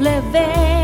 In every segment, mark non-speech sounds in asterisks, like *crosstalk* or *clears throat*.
la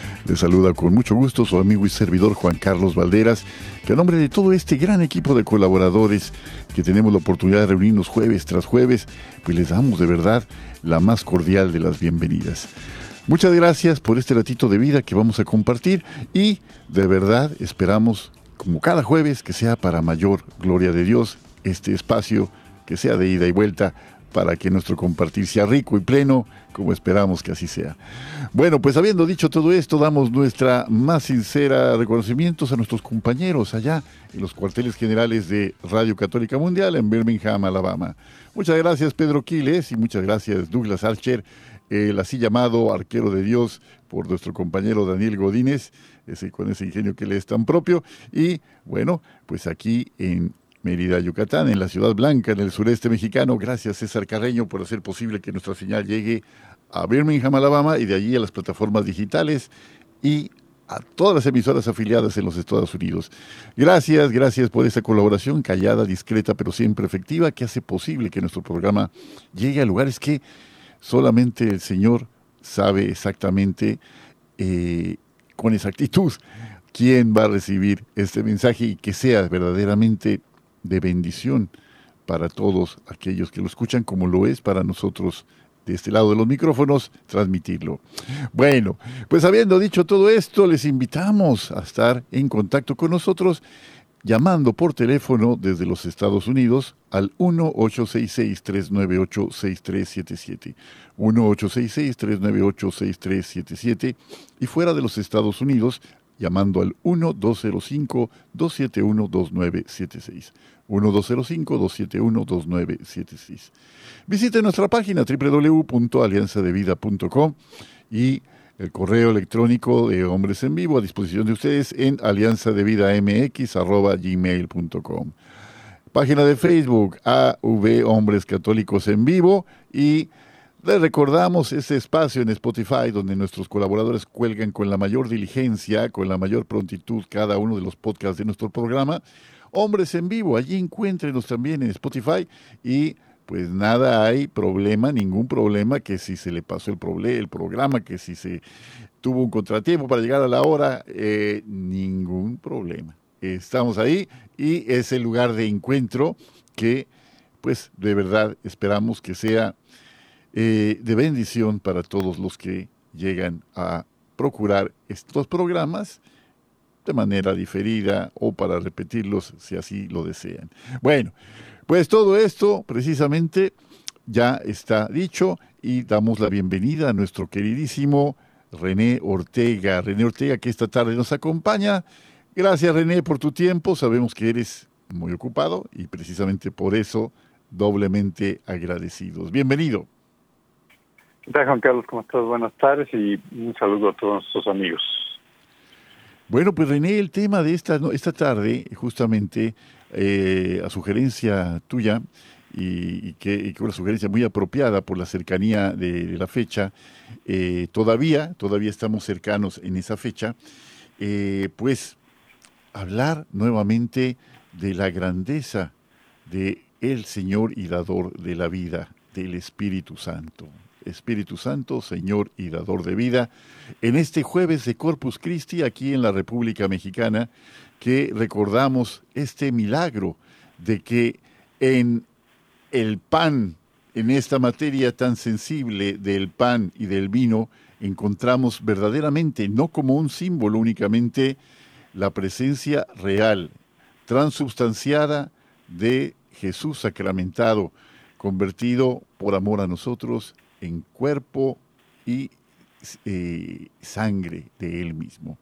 Les saluda con mucho gusto su amigo y servidor Juan Carlos Valderas, que a nombre de todo este gran equipo de colaboradores que tenemos la oportunidad de reunirnos jueves tras jueves, pues les damos de verdad la más cordial de las bienvenidas. Muchas gracias por este ratito de vida que vamos a compartir y de verdad esperamos, como cada jueves, que sea para mayor gloria de Dios este espacio que sea de ida y vuelta para que nuestro compartir sea rico y pleno, como esperamos que así sea. Bueno, pues habiendo dicho todo esto, damos nuestra más sincera reconocimientos a nuestros compañeros allá en los cuarteles generales de Radio Católica Mundial en Birmingham, Alabama. Muchas gracias Pedro Quiles y muchas gracias Douglas Archer, el así llamado arquero de Dios por nuestro compañero Daniel Godínez, ese, con ese ingenio que le es tan propio. Y bueno, pues aquí en Mérida, Yucatán, en la Ciudad Blanca, en el sureste mexicano. Gracias César Carreño por hacer posible que nuestra señal llegue a Birmingham, Alabama, y de allí a las plataformas digitales y a todas las emisoras afiliadas en los Estados Unidos. Gracias, gracias por esta colaboración callada, discreta, pero siempre efectiva, que hace posible que nuestro programa llegue a lugares que solamente el Señor sabe exactamente eh, con exactitud quién va a recibir este mensaje y que sea verdaderamente de bendición para todos aquellos que lo escuchan, como lo es para nosotros de este lado de los micrófonos, transmitirlo. Bueno, pues habiendo dicho todo esto, les invitamos a estar en contacto con nosotros llamando por teléfono desde los Estados Unidos al 1-866-398-6377. 1-866-398-6377 y fuera de los Estados Unidos llamando al 1205-271-2976. 1205-271-2976. Visite nuestra página www.alianzadevida.com y el correo electrónico de Hombres en Vivo a disposición de ustedes en alianzadevidamx.gmail.com. Página de Facebook AV Hombres Católicos en Vivo y les recordamos ese espacio en Spotify donde nuestros colaboradores cuelgan con la mayor diligencia, con la mayor prontitud cada uno de los podcasts de nuestro programa. Hombres en vivo, allí encuéntrenos también en Spotify y pues nada hay problema, ningún problema que si se le pasó el, el programa, que si se tuvo un contratiempo para llegar a la hora, eh, ningún problema. Estamos ahí y es el lugar de encuentro que pues de verdad esperamos que sea eh, de bendición para todos los que llegan a procurar estos programas de manera diferida o para repetirlos si así lo desean. Bueno, pues todo esto precisamente ya está dicho y damos la bienvenida a nuestro queridísimo René Ortega. René Ortega que esta tarde nos acompaña. Gracias René por tu tiempo. Sabemos que eres muy ocupado y precisamente por eso doblemente agradecidos. Bienvenido. ¿Qué tal, Juan Carlos? ¿Cómo estás? Buenas tardes y un saludo a todos nuestros amigos. Bueno, pues René, el tema de esta, esta tarde, justamente, eh, a sugerencia tuya, y, que, una sugerencia muy apropiada por la cercanía de, la fecha, eh, todavía, todavía estamos cercanos en esa fecha, eh, pues hablar nuevamente de la grandeza de Señor y dador de la vida, del Espíritu Santo Espíritu Santo, Señor y Dador de vida, en este jueves de Corpus Christi aquí en la República Mexicana, que recordamos este milagro de que en el pan, en esta materia tan sensible del pan y del vino, encontramos verdaderamente, no como un símbolo únicamente, la presencia real, transubstanciada de Jesús sacramentado, convertido por amor a nosotros en cuerpo y eh, sangre de Él mismo.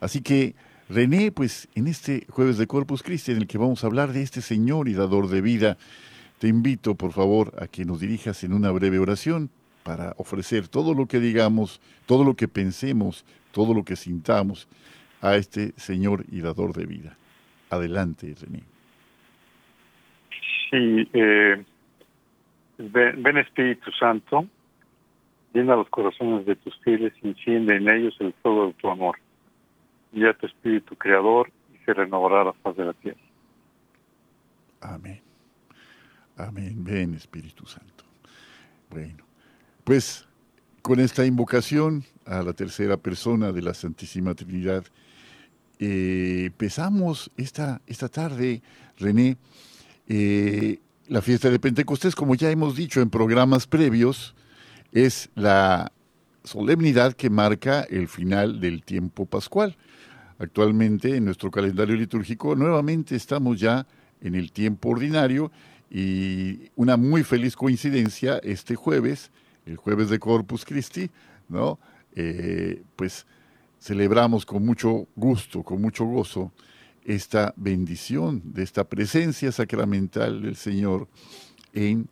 Así que, René, pues en este jueves de Corpus Christi, en el que vamos a hablar de este Señor y dador de vida, te invito, por favor, a que nos dirijas en una breve oración para ofrecer todo lo que digamos, todo lo que pensemos, todo lo que sintamos a este Señor y dador de vida. Adelante, René. Sí, eh, ven, Espíritu Santo, llena los corazones de tus fieles, enciende en ellos el fuego de tu amor. a tu Espíritu Creador y se renovará la faz de la tierra. Amén. Amén. Ven Espíritu Santo. Bueno, pues con esta invocación a la tercera persona de la Santísima Trinidad, eh, empezamos esta, esta tarde, René, eh, la fiesta de Pentecostés, como ya hemos dicho en programas previos, es la solemnidad que marca el final del tiempo pascual. Actualmente en nuestro calendario litúrgico nuevamente estamos ya en el tiempo ordinario y una muy feliz coincidencia este jueves, el jueves de Corpus Christi, ¿no? Eh, pues celebramos con mucho gusto, con mucho gozo, esta bendición de esta presencia sacramental del Señor en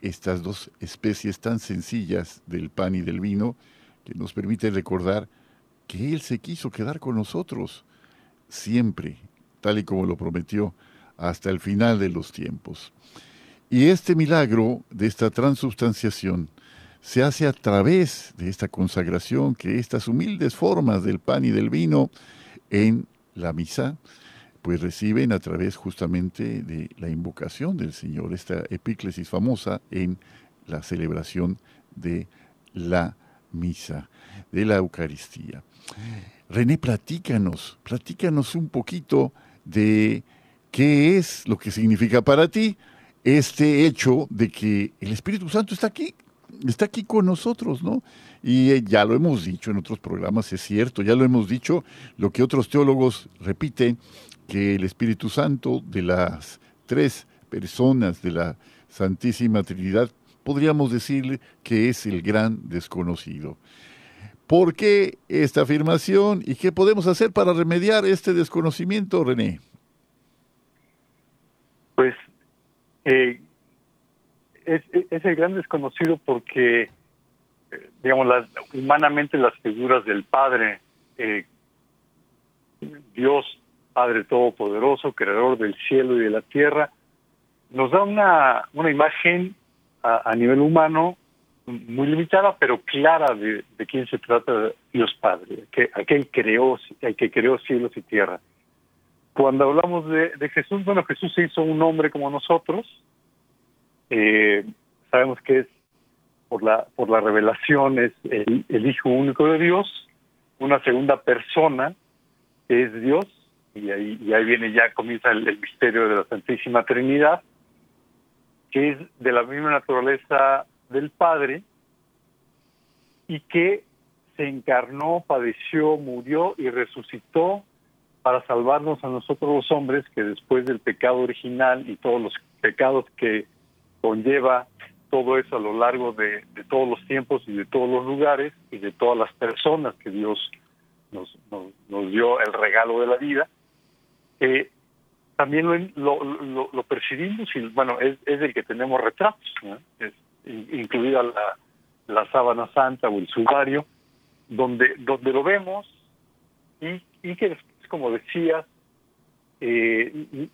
estas dos especies tan sencillas del pan y del vino, que nos permite recordar que Él se quiso quedar con nosotros siempre, tal y como lo prometió, hasta el final de los tiempos. Y este milagro de esta transubstanciación se hace a través de esta consagración que estas humildes formas del pan y del vino en la misa pues reciben a través justamente de la invocación del Señor, esta epíclesis famosa en la celebración de la misa, de la Eucaristía. René, platícanos, platícanos un poquito de qué es lo que significa para ti este hecho de que el Espíritu Santo está aquí, está aquí con nosotros, ¿no? Y eh, ya lo hemos dicho en otros programas, es cierto, ya lo hemos dicho, lo que otros teólogos repiten, que el Espíritu Santo de las tres personas de la Santísima Trinidad, podríamos decirle que es el gran desconocido. ¿Por qué esta afirmación y qué podemos hacer para remediar este desconocimiento, René? Pues eh, es, el gran desconocido porque, eh, digamos, humanamente las figuras del Padre, eh, Dios Padre Todopoderoso, Creador del cielo y de la tierra, nos da una, una imagen a, nivel humano muy limitada, pero clara de, quién se trata Dios Padre, que aquel creó, el que creó cielos y tierra. Cuando hablamos de, Jesús, bueno, Jesús se hizo un hombre como nosotros. Eh, sabemos que es por la por la revelación es el, Hijo único de Dios, una segunda persona es Dios y ahí, y ahí viene ya, comienza el, misterio de la Santísima Trinidad, que es de la misma naturaleza del Padre y que se encarnó, padeció, murió y resucitó para salvarnos a nosotros los hombres que después del pecado original y todos los pecados que conlleva todo eso a lo largo de, todos los tiempos y de todos los lugares y de todas las personas que Dios nos, nos dio el regalo de la vida, eh, también lo, lo, percibimos y bueno, es, es el que tenemos retratos, incluida la, la sábana santa o el sudario, donde, donde lo vemos y, y que como decía, eh,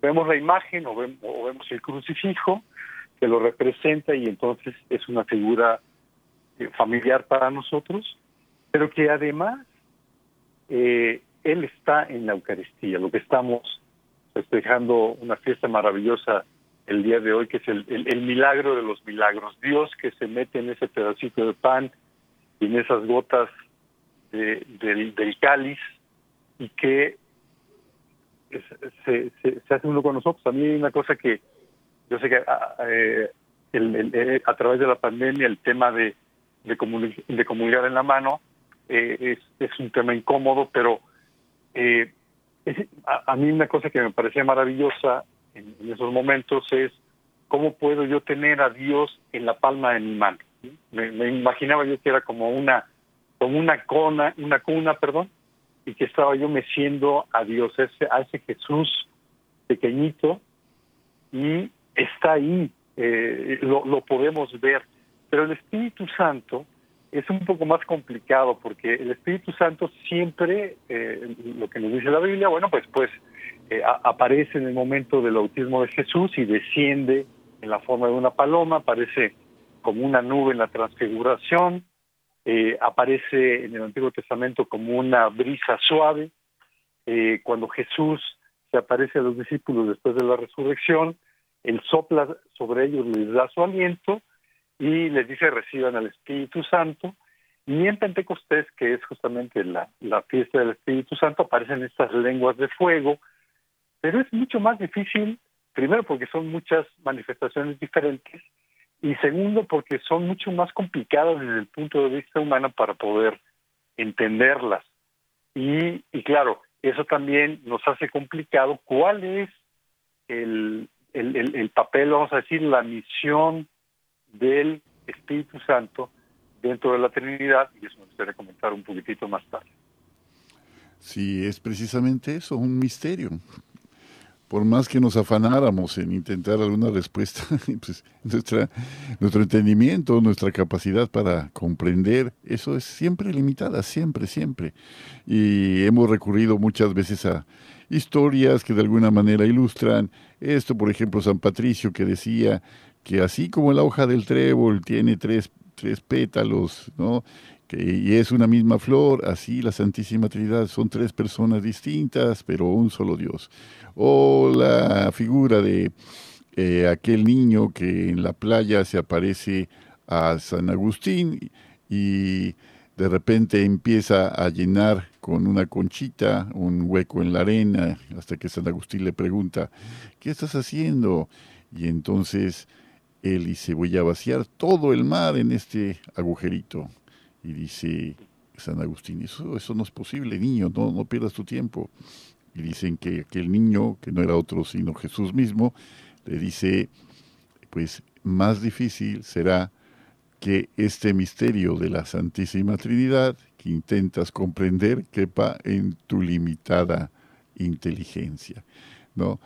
vemos la imagen o vemos, o vemos el crucifijo que lo representa y entonces es una figura eh, familiar para nosotros, pero que además eh, él está en la Eucaristía, lo que estamos festejando una fiesta maravillosa el día de hoy, que es el, milagro de los milagros. Dios que se mete en ese pedacito de pan y en esas gotas de, del, del cáliz y que se, se, hace uno con nosotros. A mí hay una cosa que yo sé que ah, eh, el, a través de la pandemia el tema de, de, comunicar en la mano eh, es, un tema incómodo, pero eh, a, mí una cosa que me parecía maravillosa en, esos momentos es cómo puedo yo tener a Dios en la palma de mi mano. Me, imaginaba yo que era como una como una cuna, una cuna, perdón, y que estaba yo meciendo a Dios, ese, a ese Jesús pequeñito, y está ahí, eh, lo podemos ver. Pero el Espíritu Santo es un poco más complicado porque el Espíritu Santo siempre, eh, lo que nos dice la Biblia, bueno, pues, pues eh, aparece en el momento del bautismo de Jesús y desciende en la forma de una paloma, aparece como una nube en la transfiguración, eh, aparece en el Antiguo Testamento como una brisa suave. Cuando Jesús se aparece a los discípulos después de la resurrección, él sopla sobre ellos, les da su aliento y les dice reciban al Espíritu Santo. Y en Pentecostés, que es justamente la, la fiesta del Espíritu Santo, aparecen estas lenguas de fuego, pero es mucho más difícil, primero porque son muchas manifestaciones diferentes, y segundo porque son mucho más complicadas desde el punto de vista humano para poder entenderlas. Y, y claro, eso también nos hace complicado cuál es el, el, el, papel, vamos a decir, la misión del Espíritu Santo dentro de la Trinidad, y eso me gustaría comentar un poquitito más tarde. Sí, es precisamente eso, un misterio por más que nos afanáramos en intentar alguna respuesta, *laughs* pues nuestra, nuestro entendimiento, nuestra capacidad para comprender, eso es siempre limitada, siempre, siempre. Y hemos recurrido muchas veces a historias que de alguna manera ilustran esto, por ejemplo, San Patricio que decía que así como la hoja del trébol tiene tres, tres pétalos, ¿no? que, y es una misma flor, así la Santísima Trinidad son tres personas distintas, pero un solo Dios. O la figura de eh, aquel niño que en la playa se aparece a San Agustín y de repente empieza a llenar con una conchita un hueco en la arena, hasta que San Agustín le pregunta, ¿qué estás haciendo? Y entonces él dice, voy a vaciar todo el mar en este agujerito. Y dice San Agustín, eso, eso no es posible, niño, no, no pierdas tu tiempo. Y dicen que aquel niño, que no era otro sino Jesús mismo, le dice, pues más difícil será que este misterio de la Santísima Trinidad que intentas comprender quepa en tu limitada inteligencia. ¿no?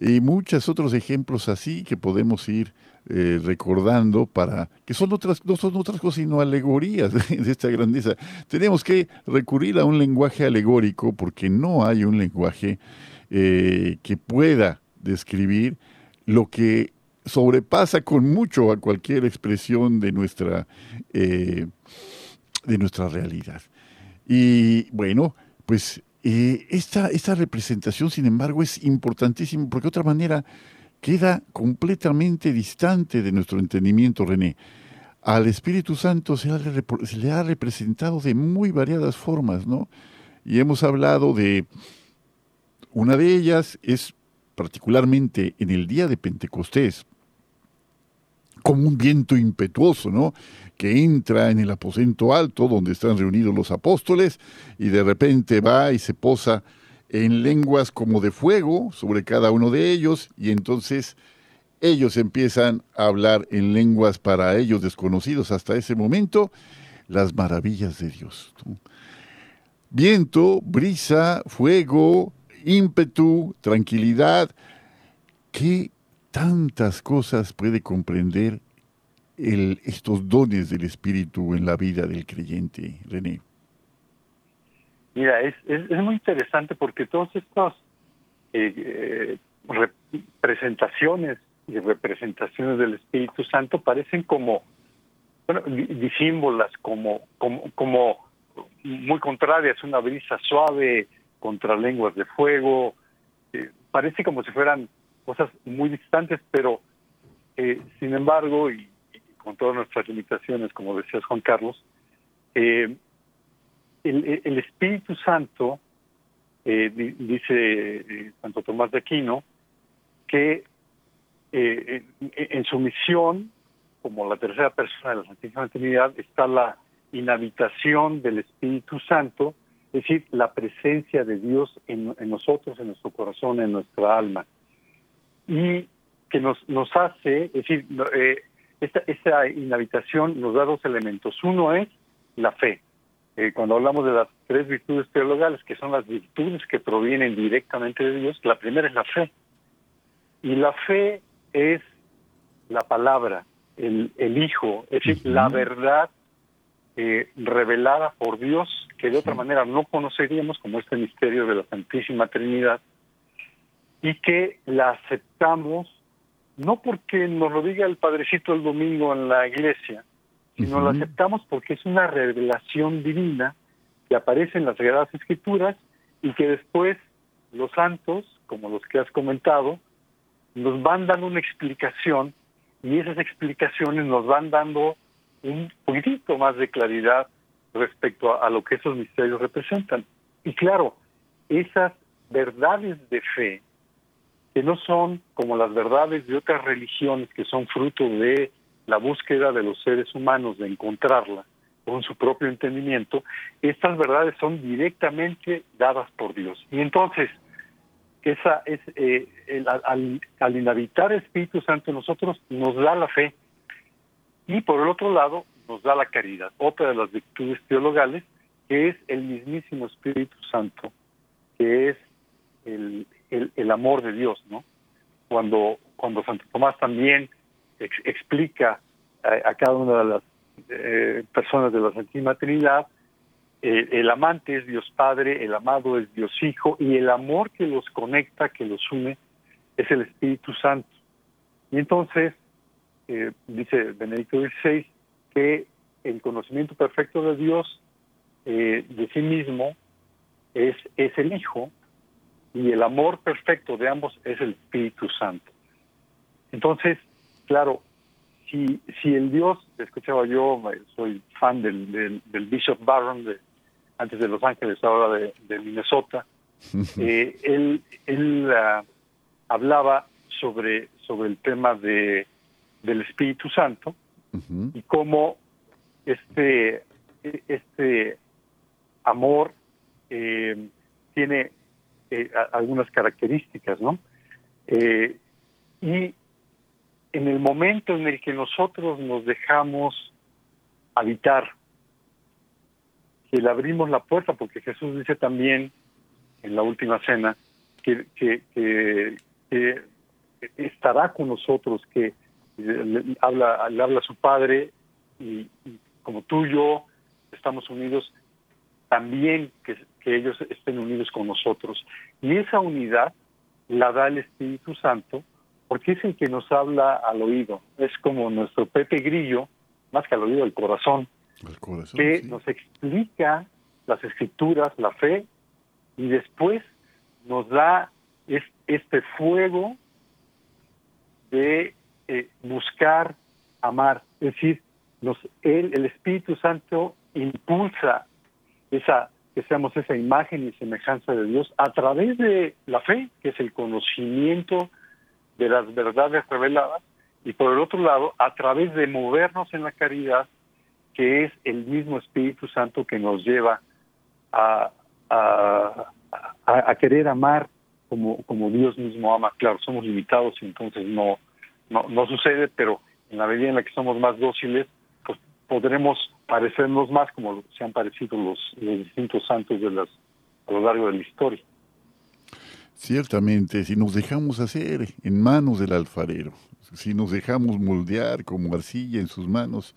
Y muchos otros ejemplos así que podemos ir eh, recordando para que son otras no son otras cosas sino alegorías *laughs* de, esta grandeza. Tenemos que recurrir a un lenguaje alegórico porque no hay un lenguaje eh, que pueda describir lo que sobrepasa con mucho a cualquier expresión de nuestra eh, de nuestra realidad. Y bueno pues esta, esta representación, sin embargo, es importantísima porque de otra manera queda completamente distante de nuestro entendimiento, René. Al Espíritu Santo se, le ha representado de muy variadas formas, ¿no? Y hemos hablado de una de ellas es particularmente en el día de Pentecostés, como un viento impetuoso, ¿no? Que entra en el aposento alto donde están reunidos los apóstoles y de repente va y se posa en lenguas como de fuego sobre cada uno de ellos y entonces ellos empiezan a hablar en lenguas para ellos desconocidos hasta ese momento las maravillas de Dios. Viento, brisa, fuego, ímpetu, tranquilidad. ¿Qué tantas cosas puede comprender el, estos dones del Espíritu en la vida del creyente, René? Mira, es, es, muy interesante porque todas estas eh, eh, representaciones y representaciones del Espíritu Santo parecen como, bueno, disímbolas, como, como, como muy contrarias, una brisa suave contra lenguas de fuego, eh, parece como si fueran cosas muy distantes, pero eh, sin embargo, y, con todas nuestras limitaciones, como decías Juan Carlos, eh, el, Espíritu Santo, eh, dice Santo Tomás de Aquino, que en, su misión, como la tercera persona de la Santísima Trinidad, está la inhabitación del Espíritu Santo, es decir, la presencia de Dios en, nosotros, en nuestro corazón, en nuestra alma. Y que nos, hace, es decir, eh, esta, inhabitación nos da dos elementos. Uno es la fe. Eh, cuando hablamos de las tres virtudes teologales, que son las virtudes que provienen directamente de Dios, la primera es la fe. Y la fe es la palabra, el, el Hijo, es decir, la verdad eh, revelada por Dios que de otra manera no conoceríamos como este misterio de la Santísima Trinidad y que la aceptamos no porque nos lo diga el Padrecito el domingo en la iglesia, sino la aceptamos porque es una revelación divina que aparece en las Sagradas Escrituras y que después los santos, como los que has comentado, nos van dando una explicación y esas explicaciones nos van dando un poquitito más de claridad respecto a, lo que esos misterios representan. Y claro, esas verdades de fe, que no son como las verdades de otras religiones que son fruto de la búsqueda de los seres humanos de encontrarla con su propio entendimiento, estas verdades son directamente dadas por Dios. Y entonces, esa es eh, al, al el Espíritu Santo en nosotros nos da la fe y por el otro lado nos da la caridad, otra de las virtudes teologales, que es el mismísimo Espíritu Santo, que es el, el, amor de Dios, ¿no? Cuando, cuando Santo Tomás también explica a, cada una de las eh, personas de la Santísima Trinidad, eh, el amante es Dios Padre, el amado es Dios Hijo, y el amor que los conecta, que los une, es el Espíritu Santo. Y entonces, eh, dice Benedicto XVI, que el conocimiento perfecto de Dios de sí mismo es, es el Hijo y el amor perfecto de ambos es el Espíritu Santo. Entonces, claro, si, si el Dios, escuchaba yo, soy fan del, del, Bishop Barron, de, antes de Los Ángeles, ahora de, Minnesota, *laughs* eh, él, él ah, hablaba sobre, sobre el tema de del Espíritu Santo y cómo este, este amor eh, tiene eh, algunas características, ¿no? Eh, y en el momento en el que nosotros nos dejamos habitar, que le abrimos la puerta, porque Jesús dice también en la última cena que, estará con nosotros, que le habla, le habla su padre y, como tú y yo estamos unidos, también que ellos estén unidos con nosotros. Y esa unidad la da el Espíritu Santo porque es el que nos habla al oído. Es como nuestro Pepe Grillo, más que al oído, el corazón, que nos explica las escrituras, la fe, y después nos da este fuego de eh, buscar amar. Es decir, nos, él, el Espíritu Santo impulsa esa que seamos esa imagen y semejanza de Dios a través de la fe, que es el conocimiento de las verdades reveladas, y por el otro lado, a través de movernos en la caridad, que es el mismo Espíritu Santo que nos lleva a, a, querer amar como, como Dios mismo ama. Claro, somos limitados y entonces no, no, no sucede, pero en la medida en la que somos más dóciles, pues podremos parecernos más como se han parecido los, distintos santos de las, a lo largo de la historia. Ciertamente, si nos dejamos hacer en manos del alfarero, si nos dejamos moldear como arcilla en sus manos,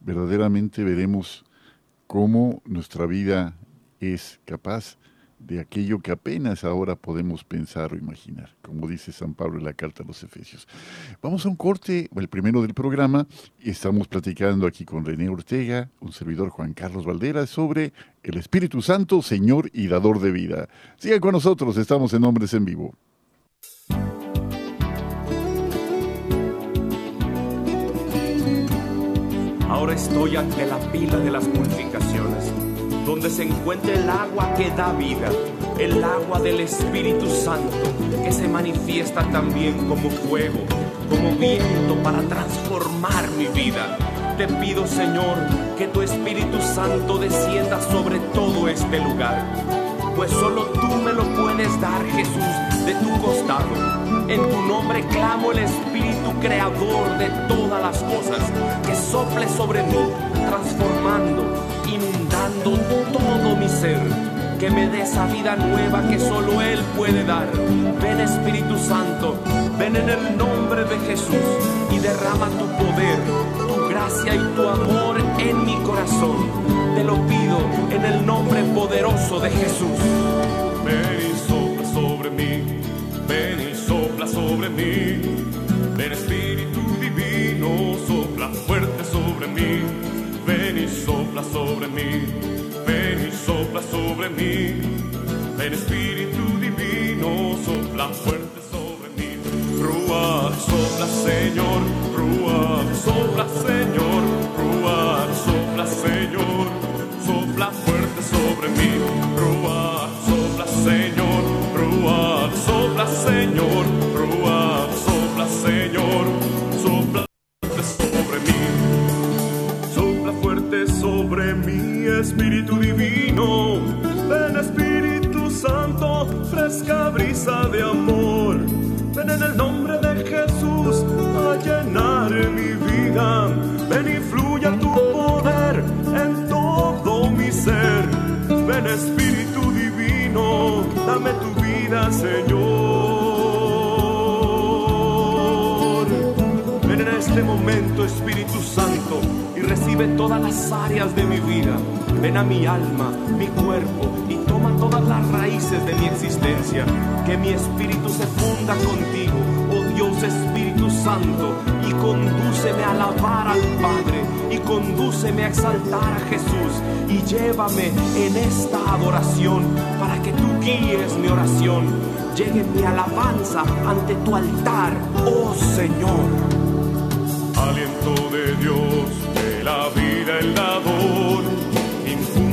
verdaderamente veremos cómo nuestra vida es capaz de de aquello que apenas ahora podemos pensar o imaginar, como dice San Pablo en la carta a los Efesios. Vamos a un corte, el primero del programa. Estamos platicando aquí con René Ortega, un servidor Juan Carlos Valdera, sobre el Espíritu Santo, Señor y Dador de vida. Sigan con nosotros, estamos en Hombres en Vivo. Ahora estoy ante la pila de las purificaciones donde se encuentra el agua que da vida, el agua del Espíritu Santo, que se manifiesta también como fuego, como viento para transformar mi vida. Te pido, Señor, que tu Espíritu Santo descienda sobre todo este lugar, pues solo tú me lo puedes dar, Jesús, de tu costado. En tu nombre clamo el Espíritu Creador de todas las cosas, que sople sobre mí, transformando, todo mi ser, que me dé esa vida nueva que solo Él puede dar. Ven Espíritu Santo, ven en el nombre de Jesús y derrama tu poder, tu gracia y tu amor en mi corazón. Te lo pido en el nombre poderoso de Jesús. Ven y sopla sobre mí, ven y sopla sobre mí. Sobre mí, ven y sopla sobre mí. Ven Espíritu Divino, sopla fuerte sobre mí. Rúa, sopla Señor, Rúa, sopla Señor, Rúa, sopla Señor, sopla fuerte sobre mí. Rúa, sopla Señor, Rúa, sopla Señor, Rúa, sopla Señor, fresca brisa de amor. Ven en el nombre de Jesús a llenar mi vida. Ven y fluya tu poder en todo mi ser. Ven Espíritu Divino, dame tu vida, Señor. Ven en este momento, Espíritu Santo, y recibe todas las áreas de mi vida. Ven a mi alma, mi cuerpo, y toma todas las raíces de mi existencia. Que mi espíritu se funda contigo, oh Dios Espíritu Santo, y condúceme a alabar al Padre, y condúceme a exaltar a Jesús, y llévame en esta adoración para que tú guíes mi oración. Llegue mi alabanza ante tu altar, oh Señor aliento de Dios, de la vida el dador,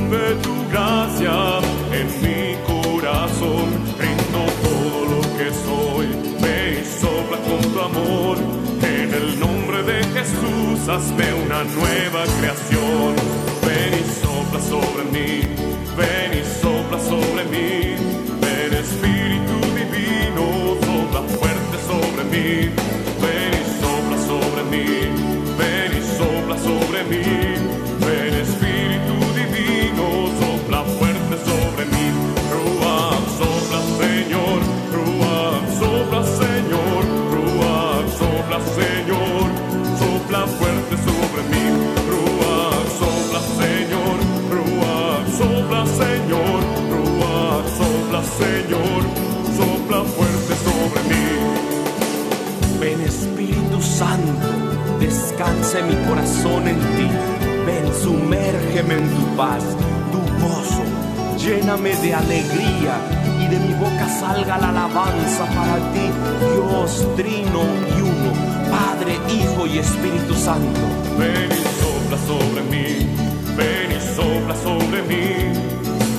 infunde tu gracia en mi corazón, rindo todo lo que soy, y sopla con tu amor, en el nombre de Jesús hazme una nueva creación, mi corazón en ti. Ven, sumérgeme en tu paz, tu gozo. Lléname de alegría y de mi boca salga la alabanza para ti, Dios trino y uno, Padre, Hijo y Espíritu Santo. Ven y sopla sobre mí, ven y sopla sobre mí.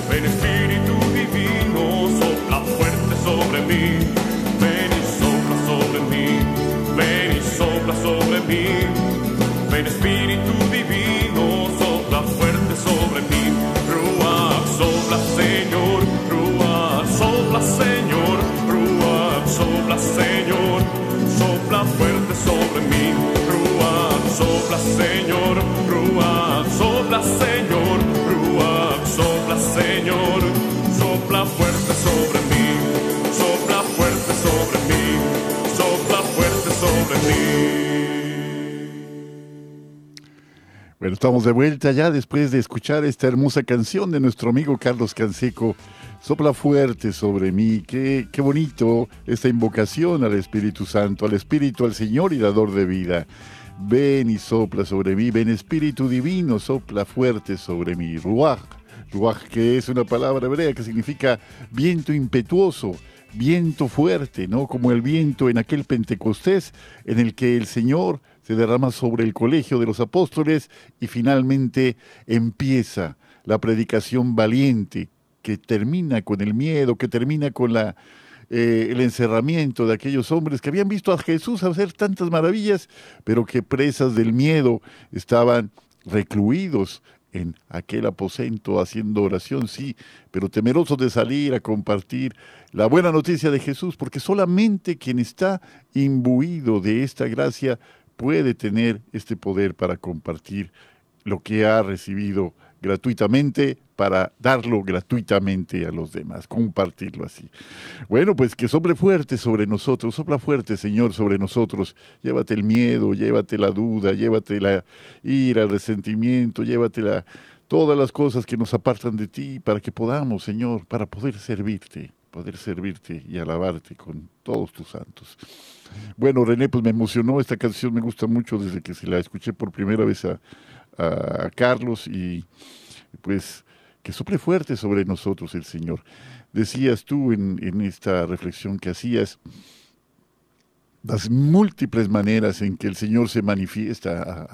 Ven Espíritu Divino, sopla fuerte sobre mí. Ven Espíritu Divino, sopla fuerte sobre mí. Rúa, sopla Señor, Rúa, sopla Señor, Rúa, sopla Señor, sopla fuerte sobre mí. Rúa, sopla Señor, Rúa, sopla Señor, Rúa, sopla Señor, Bueno, estamos de vuelta ya después de escuchar esta hermosa canción de nuestro amigo Carlos Canseco. Sopla fuerte sobre mí. Qué, qué bonito esta invocación al Espíritu Santo, al Espíritu, al Señor y dador de vida. Ven y sopla sobre mí. Ven Espíritu Divino, sopla fuerte sobre mí. Ruach, Ruach, que es una palabra hebrea que significa viento impetuoso, viento fuerte, ¿no? Como el viento en aquel Pentecostés en el que el Señor se derrama sobre el colegio de los apóstoles y finalmente empieza la predicación valiente que termina con el miedo, que termina con la, eh, el encerramiento de aquellos hombres que habían visto a Jesús hacer tantas maravillas, pero que presas del miedo estaban recluidos en aquel aposento haciendo oración, sí, pero temerosos de salir a compartir la buena noticia de Jesús, porque solamente quien está imbuido de esta gracia puede tener este poder para compartir lo que ha recibido gratuitamente para darlo gratuitamente a los demás, compartirlo así. Bueno, pues que sobre fuerte sobre nosotros, sopla fuerte, Señor, sobre nosotros. Llévate el miedo, llévate la duda, llévate la ira, el resentimiento, llévate la, todas las cosas que nos apartan de ti para que podamos, Señor, para poder servirte, poder servirte y alabarte con todos tus santos. Bueno, René, pues me emocionó esta canción, me gusta mucho desde que se la escuché por primera vez a, Carlos y pues que sople fuerte sobre nosotros el Señor. Decías tú en, esta reflexión que hacías, las múltiples maneras en que el Señor se manifiesta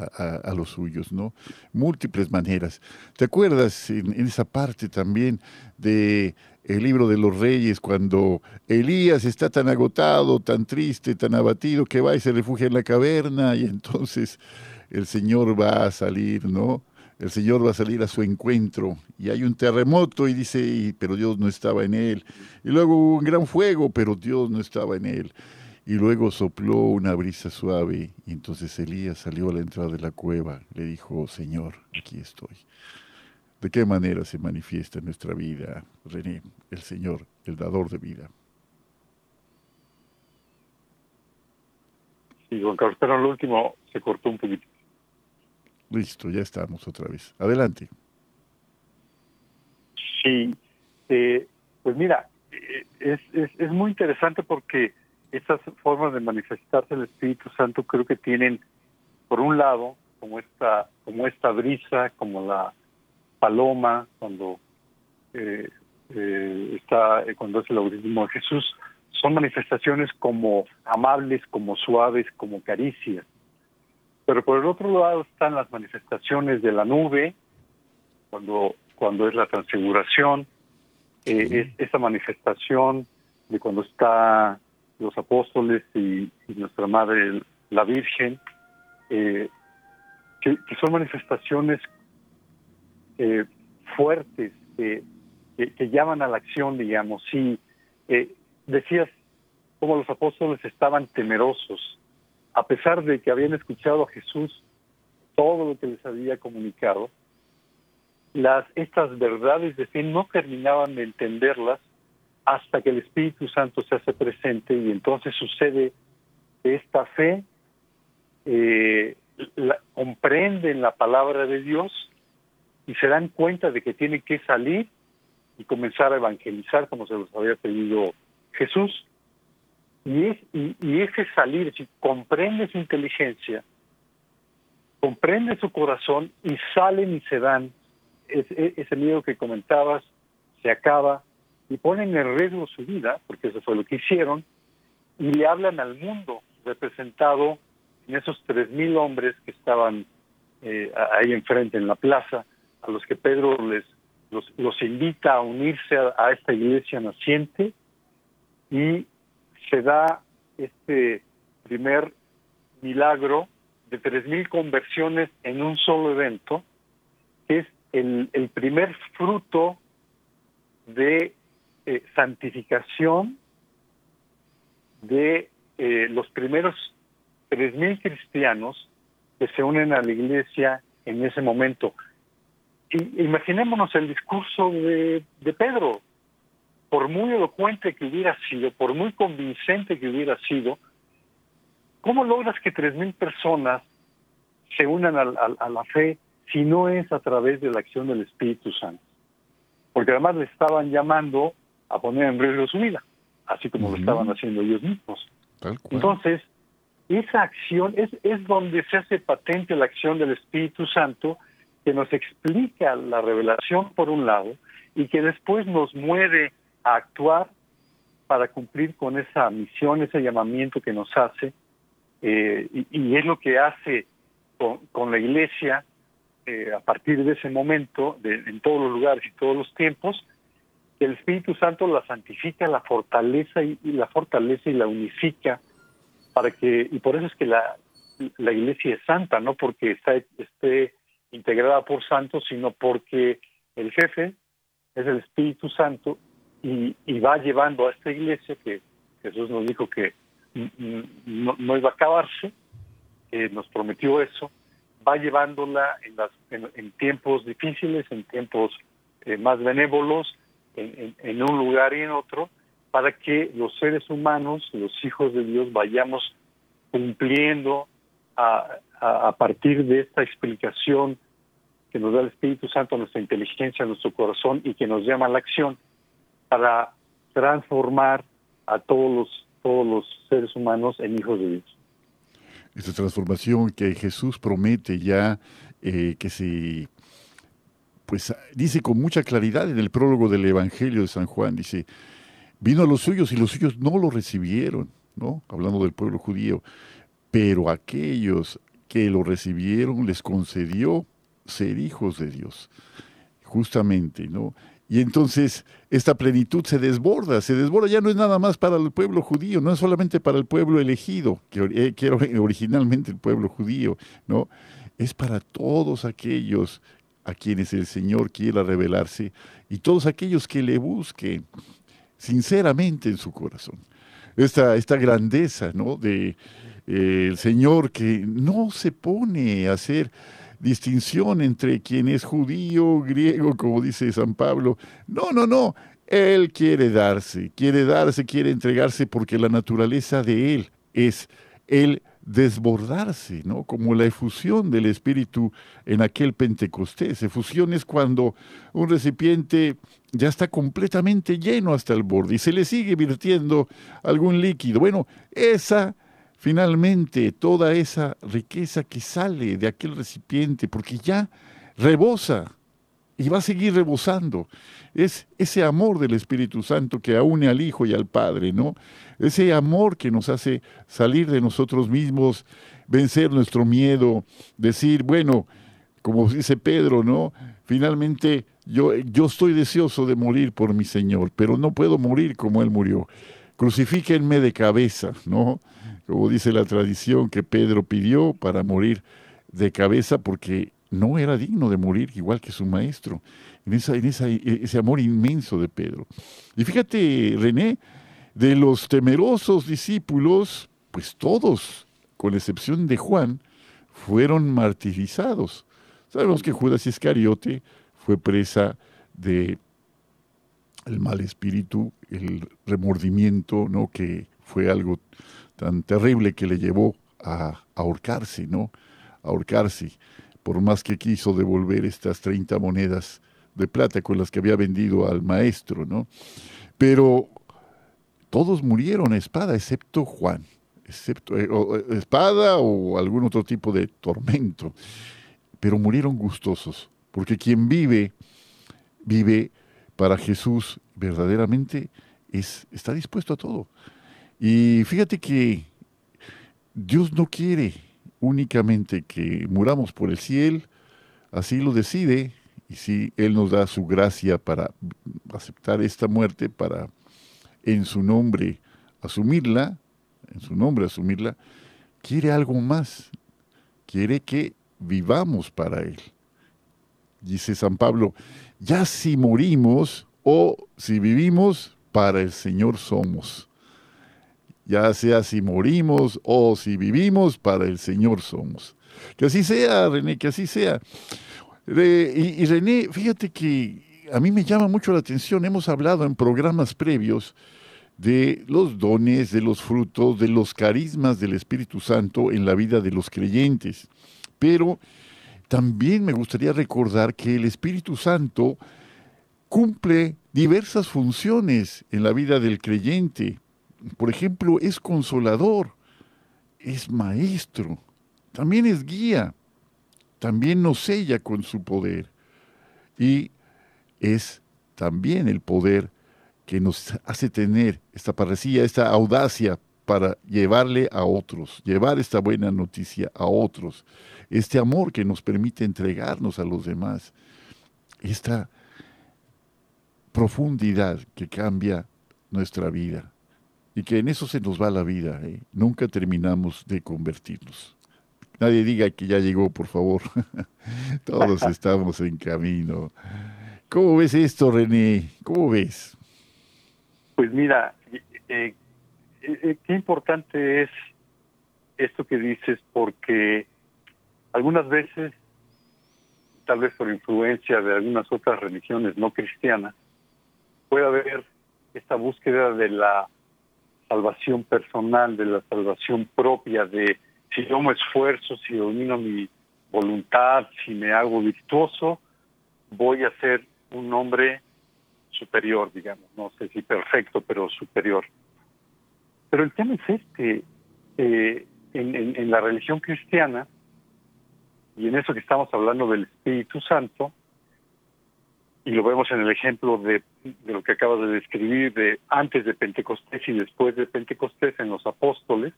a, los suyos, ¿no? Múltiples maneras. ¿Te acuerdas en, esa parte también de el libro de los reyes cuando Elías está tan agotado, tan triste, tan abatido que va y se refugia en la caverna y entonces el Señor va a salir, ¿no? el Señor va a salir a su encuentro y hay un terremoto y dice, pero Dios no estaba en él. Y luego hubo un gran fuego, pero Dios no estaba en él. Y luego sopló una brisa suave y entonces Elías salió a la entrada de la cueva. Le dijo, Señor, aquí estoy. ¿De qué manera se manifiesta en nuestra vida, René, el Señor, el dador de vida? Sí, Juan Carlos, pero lo último se cortó un poquito. Listo, ya estamos otra vez. Adelante. Sí, eh, pues mira, es, es, es, muy interesante porque estas formas de manifestarse el Espíritu Santo creo que tienen, por un lado, como esta, como esta brisa, como la paloma cuando eh, eh, está, cuando es el bautismo de Jesús, son manifestaciones como amables, como suaves, como caricias. Pero por el otro lado están las manifestaciones de la nube, cuando, cuando es la transfiguración, eh, es, esa manifestación de cuando está los apóstoles y, y nuestra Madre, la Virgen, eh, que, que, son manifestaciones eh, fuertes, que, que, llaman a la acción, digamos. Sí, decías cómo los apóstoles estaban temerosos, a pesar de que habían escuchado a Jesús todo lo que les había comunicado, las, estas verdades de fe no terminaban de entenderlas hasta que el Espíritu Santo se hace presente y entonces sucede que esta fe eh, comprenden la palabra de Dios y se dan cuenta de que tienen que salir y comenzar a evangelizar como se los había pedido Jesús. Y, es, y, y ese salir, si comprende su inteligencia, comprende su corazón y salen y se dan, ese, ese miedo que comentabas se acaba y ponen en riesgo su vida, porque eso fue lo que hicieron, y le hablan al mundo representado en esos tres mil hombres que estaban eh, ahí enfrente en la plaza, a los que Pedro les los, invita a unirse a, esta iglesia naciente y se da este primer milagro de tres mil conversiones en un solo evento, que es el, primer fruto de eh, santificación de eh, los primeros tres mil cristianos que se unen a la iglesia en ese momento. Imaginémonos el discurso de, de Pedro, por muy elocuente que hubiera sido, por muy convincente que hubiera sido, ¿cómo logras que tres mil personas se unan a, a, a, la fe si no es a través de la acción del Espíritu Santo? Porque además le estaban llamando a poner en riesgo su vida, así como lo estaban haciendo ellos mismos. Entonces, esa acción es, es donde se hace patente la acción del Espíritu Santo que nos explica la revelación por un lado y que después nos mueve a actuar para cumplir con esa misión, ese llamamiento que nos hace, eh, y, es lo que hace con, la iglesia eh, a partir de ese momento, de, en todos los lugares y todos los tiempos, que el Espíritu Santo la santifica, la fortaleza y, la fortalece y la unifica para que, y por eso es que la, la iglesia es santa, no porque está, esté integrada por santos, sino porque el jefe es el Espíritu Santo y, va llevando a esta iglesia que Jesús nos dijo que no, iba a acabarse, nos prometió eso, va llevándola en, las, en, tiempos difíciles, en tiempos eh, más benévolos, en, un lugar y en otro, para que los seres humanos, los hijos de Dios, vayamos cumpliendo a, a, partir de esta explicación que nos da el Espíritu Santo, nuestra inteligencia, nuestro corazón y que nos llama a la acción para transformar a todos los, todos los seres humanos en hijos de Dios. Esta transformación que Jesús promete ya eh, que se pues dice con mucha claridad en el prólogo del Evangelio de San Juan, dice, vino a los suyos y los suyos no lo recibieron, ¿no? Hablando del pueblo judío, pero aquellos que lo recibieron les concedió ser hijos de Dios, justamente, ¿no? Y entonces esta plenitud se desborda, se desborda, ya no es nada más para el pueblo judío, no es solamente para el pueblo elegido, que, eh, era *laughs* originalmente el pueblo judío, ¿no? Es para todos aquellos a quienes el Señor quiera revelarse y todos aquellos que le busquen sinceramente en su corazón. Esta, esta grandeza ¿no? de el Señor que no se pone a hacer distinción entre quien es judío, griego, como dice San Pablo. No, no, no. Él quiere darse, quiere darse, quiere entregarse porque la naturaleza de Él es Él desbordarse, ¿no? Como la efusión del Espíritu en aquel Pentecostés. Efusión es cuando un recipiente ya está completamente lleno hasta el borde y se le sigue virtiendo algún líquido. Bueno, esa, finalmente, toda esa riqueza que sale de aquel recipiente, porque ya rebosa y va a seguir rebosando. Es ese amor del Espíritu Santo que aúne al Hijo y al Padre, ¿no? Ese amor que nos hace salir de nosotros mismos, vencer nuestro miedo, decir, bueno, como dice Pedro, ¿no? Finalmente yo, yo estoy deseoso de morir por mi Señor, pero no puedo morir como Él murió. Crucifíquenme de cabeza, ¿no? Como dice la tradición que Pedro pidió para morir de cabeza porque no era digno de morir igual que su maestro, en, esa, en esa, ese amor inmenso de Pedro. Y fíjate, René, de los temerosos discípulos, pues todos, con excepción de Juan, fueron martirizados. Sabemos que Judas Iscariote fue presa de el mal espíritu, el remordimiento, ¿no? que fue algo tan terrible que le llevó a ahorcarse, ¿no? A ahorcarse por más que quiso devolver estas 30 monedas de plata con las que había vendido al maestro, ¿no? Pero todos murieron a espada, excepto Juan, excepto eh, eh, espada o algún otro tipo de tormento, pero murieron gustosos, porque quien vive, vive para Jesús verdaderamente, es, está dispuesto a todo. Y fíjate que Dios no quiere únicamente que muramos por el cielo, así lo decide, y si Él nos da su gracia para aceptar esta muerte, para en su nombre asumirla, en su nombre asumirla, quiere algo más, quiere que vivamos para Él. Dice San Pablo, ya si morimos o si vivimos, para el Señor somos ya sea si morimos o si vivimos, para el Señor somos. Que así sea, René, que así sea. y, René, fíjate que a mí me llama mucho la atención, hemos hablado en programas previos de los dones, de los frutos, de los carismas del Espíritu Santo en la vida de los creyentes. Pero también me gustaría recordar que el Espíritu Santo cumple diversas funciones en la vida del creyente por ejemplo, es consolador, es maestro, también es guía, también nos sella con su poder. Y es también el poder que nos hace tener esta parresía, esta audacia para llevarle a otros, llevar esta buena noticia a otros, este amor que nos permite entregarnos a los demás, esta profundidad que cambia nuestra vida y que en eso se nos va la vida, ¿eh? nunca terminamos de convertirnos. Nadie diga que ya llegó, por favor. *laughs* Todos *laughs* estamos en camino. ¿Cómo ves esto, René? ¿Cómo ves? Pues mira, eh, eh, qué importante es esto que dices, porque algunas veces, tal vez por influencia de algunas otras religiones no cristianas, puede haber esta búsqueda de la salvación personal, de la salvación propia, de si yo me esfuerzo, si domino mi voluntad, si me hago virtuoso, voy a ser un hombre superior, digamos, no sé si perfecto, pero superior. Pero el tema es este, eh, en, la religión cristiana, y en eso que estamos hablando del Espíritu Santo, y lo vemos en el ejemplo de, de, lo que acabas de describir, de antes de Pentecostés y después de Pentecostés en los apóstoles,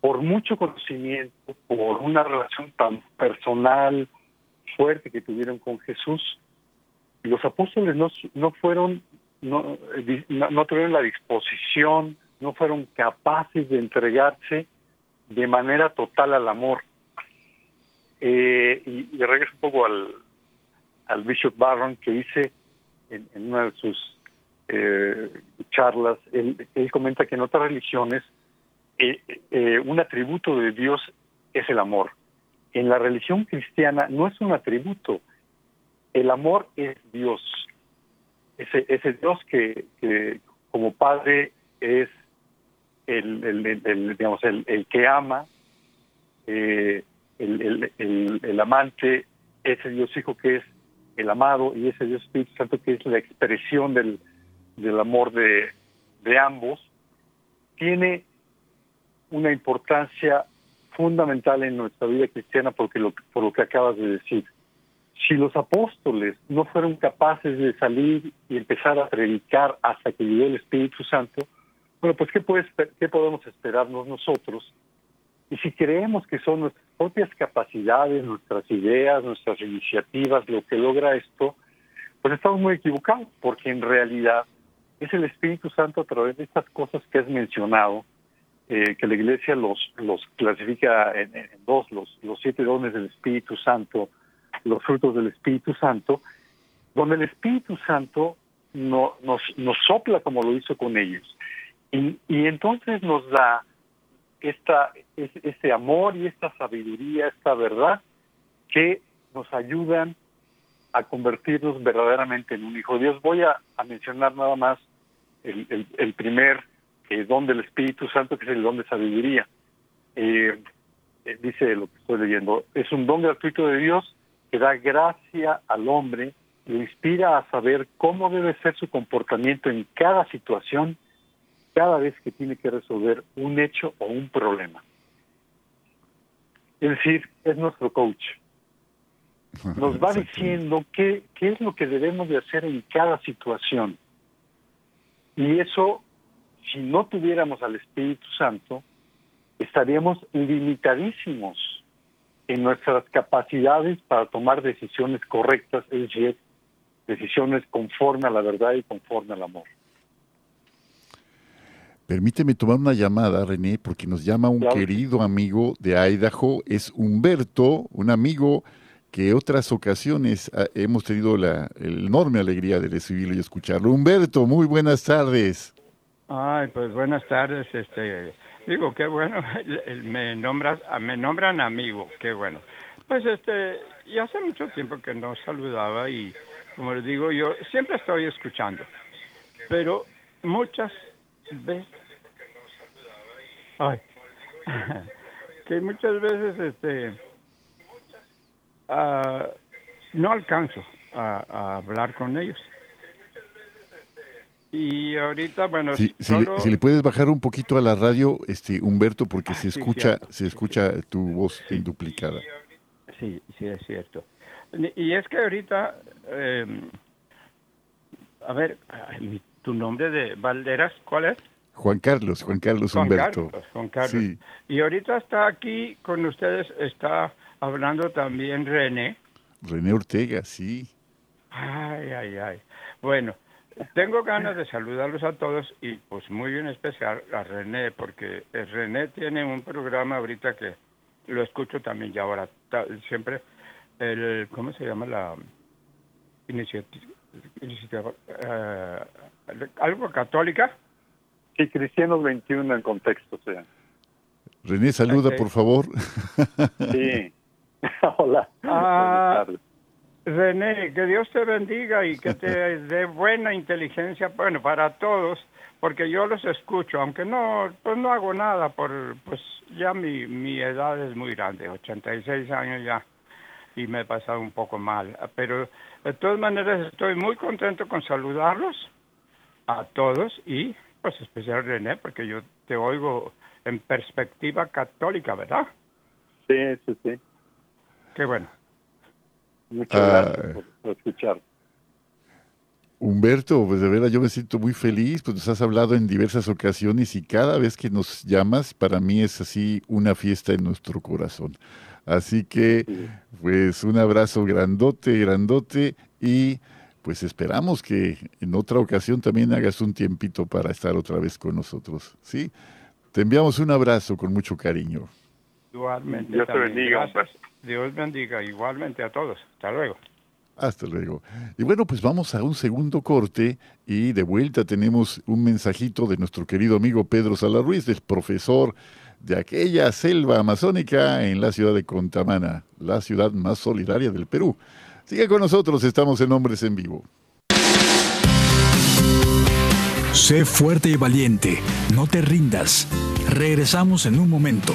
por mucho conocimiento, por una relación tan personal, fuerte que tuvieron con Jesús, los apóstoles no, no fueron, no, no tuvieron la disposición, no fueron capaces de entregarse de manera total al amor. Eh, y, regreso un poco al, al Bishop Barron que dice en, una de sus eh, charlas, él, él, comenta que en otras religiones eh, eh, un atributo de Dios es el amor. En la religión cristiana no es un atributo, el amor es Dios. Ese, ese Dios que, que como padre es el, el, digamos, el, el, que ama, eh, el, el, amante, ese Dios Hijo que es el amado y ese Dios Espíritu Santo que es la expresión del, del amor de, de ambos, tiene una importancia fundamental en nuestra vida cristiana porque lo, por lo que acabas de decir. Si los apóstoles no fueron capaces de salir y empezar a predicar hasta que llegó el Espíritu Santo, bueno, pues ¿qué, puede, qué podemos esperarnos nosotros? Y si creemos que son nuestras propias capacidades, nuestras ideas, nuestras iniciativas lo que logra esto, pues estamos muy equivocados, porque en realidad es el Espíritu Santo a través de estas cosas que has mencionado, eh, que la Iglesia los, los clasifica en, dos, los, los siete dones del Espíritu Santo, los frutos del Espíritu Santo, donde el Espíritu Santo no, nos, nos sopla como lo hizo con ellos. Y, y entonces nos da esta, este amor y esta sabiduría, esta verdad, que nos ayudan a convertirnos verdaderamente en un hijo de Dios. Voy a, mencionar nada más el, el, el primer eh, don del Espíritu Santo, que es el don de sabiduría. Eh, eh, dice lo que estoy leyendo, es un don gratuito de Dios que da gracia al hombre, le inspira a saber cómo debe ser su comportamiento en cada situación, cada vez que tiene que resolver un hecho o un problema. Es decir, es nuestro coach. *laughs* Nos va diciendo qué, qué es lo que debemos de hacer en cada situación. Y eso si no tuviéramos al Espíritu Santo, estaríamos limitadísimos en nuestras capacidades para tomar decisiones correctas, es decir, decisiones conforme a la verdad y conforme al amor. Permíteme tomar una llamada, René, porque nos llama un querido amigo de Idaho, es Humberto, un amigo que otras ocasiones ah, hemos tenido la, la enorme alegría de recibirlo y escucharlo. Humberto, muy buenas tardes. Ay, pues buenas tardes, este, digo, qué bueno, *laughs* me nombras, me nombran amigo, qué bueno. Pues este, ya hace mucho tiempo que no saludaba y como les digo, yo siempre estoy escuchando, pero muchas veces, ay, *laughs* que muchas veces, este, uh, no alcanzo a, a hablar con ellos. Y ahorita, bueno, si, le, puedes bajar un poquito a la radio, este Humberto, porque se escucha, se escucha tu voz induplicada. Sí, sí, es cierto. Y es que ahorita, eh, a ver, tu nombre de Valderas, ¿cuál es? Juan Carlos, Juan Carlos Juan Humberto. Carlos, Juan Carlos. Y ahorita está aquí con ustedes, está hablando también René. René Ortega, sí. Ay, ay, ay. Bueno, tengo ganas de saludarlos a todos y pues muy en especial a René, porque René tiene un programa ahorita que lo escucho también ya ahora, siempre, el, ¿cómo se llama la iniciativa? Eh, ¿Algo católica? Sí, Cristianos 21 en contexto, sea. René, saluda, por favor. *laughs* Sí. *laughs* Hola. Ah, René, que Dios te bendiga y que te *laughs* dé buena inteligencia, bueno, para todos, porque yo los escucho, aunque no, pues no hago nada, por, pues ya mi, mi edad es muy grande, 86 años ya, y me he pasado un poco mal, pero de todas maneras estoy muy contento con saludarlos a todos y pues especial René, porque yo te oigo en perspectiva católica, ¿verdad? Sí, sí, sí. Qué bueno. Muchas gracias ah, por, escuchar. Humberto, pues de verdad yo me siento muy feliz, pues nos has hablado en diversas ocasiones y cada vez que nos llamas, para mí es así una fiesta en nuestro corazón. Así que, pues un abrazo grandote, grandote y pues esperamos que en otra ocasión también hagas un tiempito para estar otra vez con nosotros, ¿sí? Te enviamos un abrazo con mucho cariño. Igualmente. Dios te bendiga. Dios bendiga igualmente a todos. Hasta luego. Hasta luego. Y bueno, pues vamos a un segundo corte y de vuelta tenemos un mensajito de nuestro querido amigo Pedro Salarruiz, del profesor de aquella selva amazónica en la ciudad de Contamana, la ciudad más solidaria del Perú. Sigue con nosotros, estamos en Hombres en Vivo. Sé fuerte y valiente, no te rindas. Regresamos en un momento.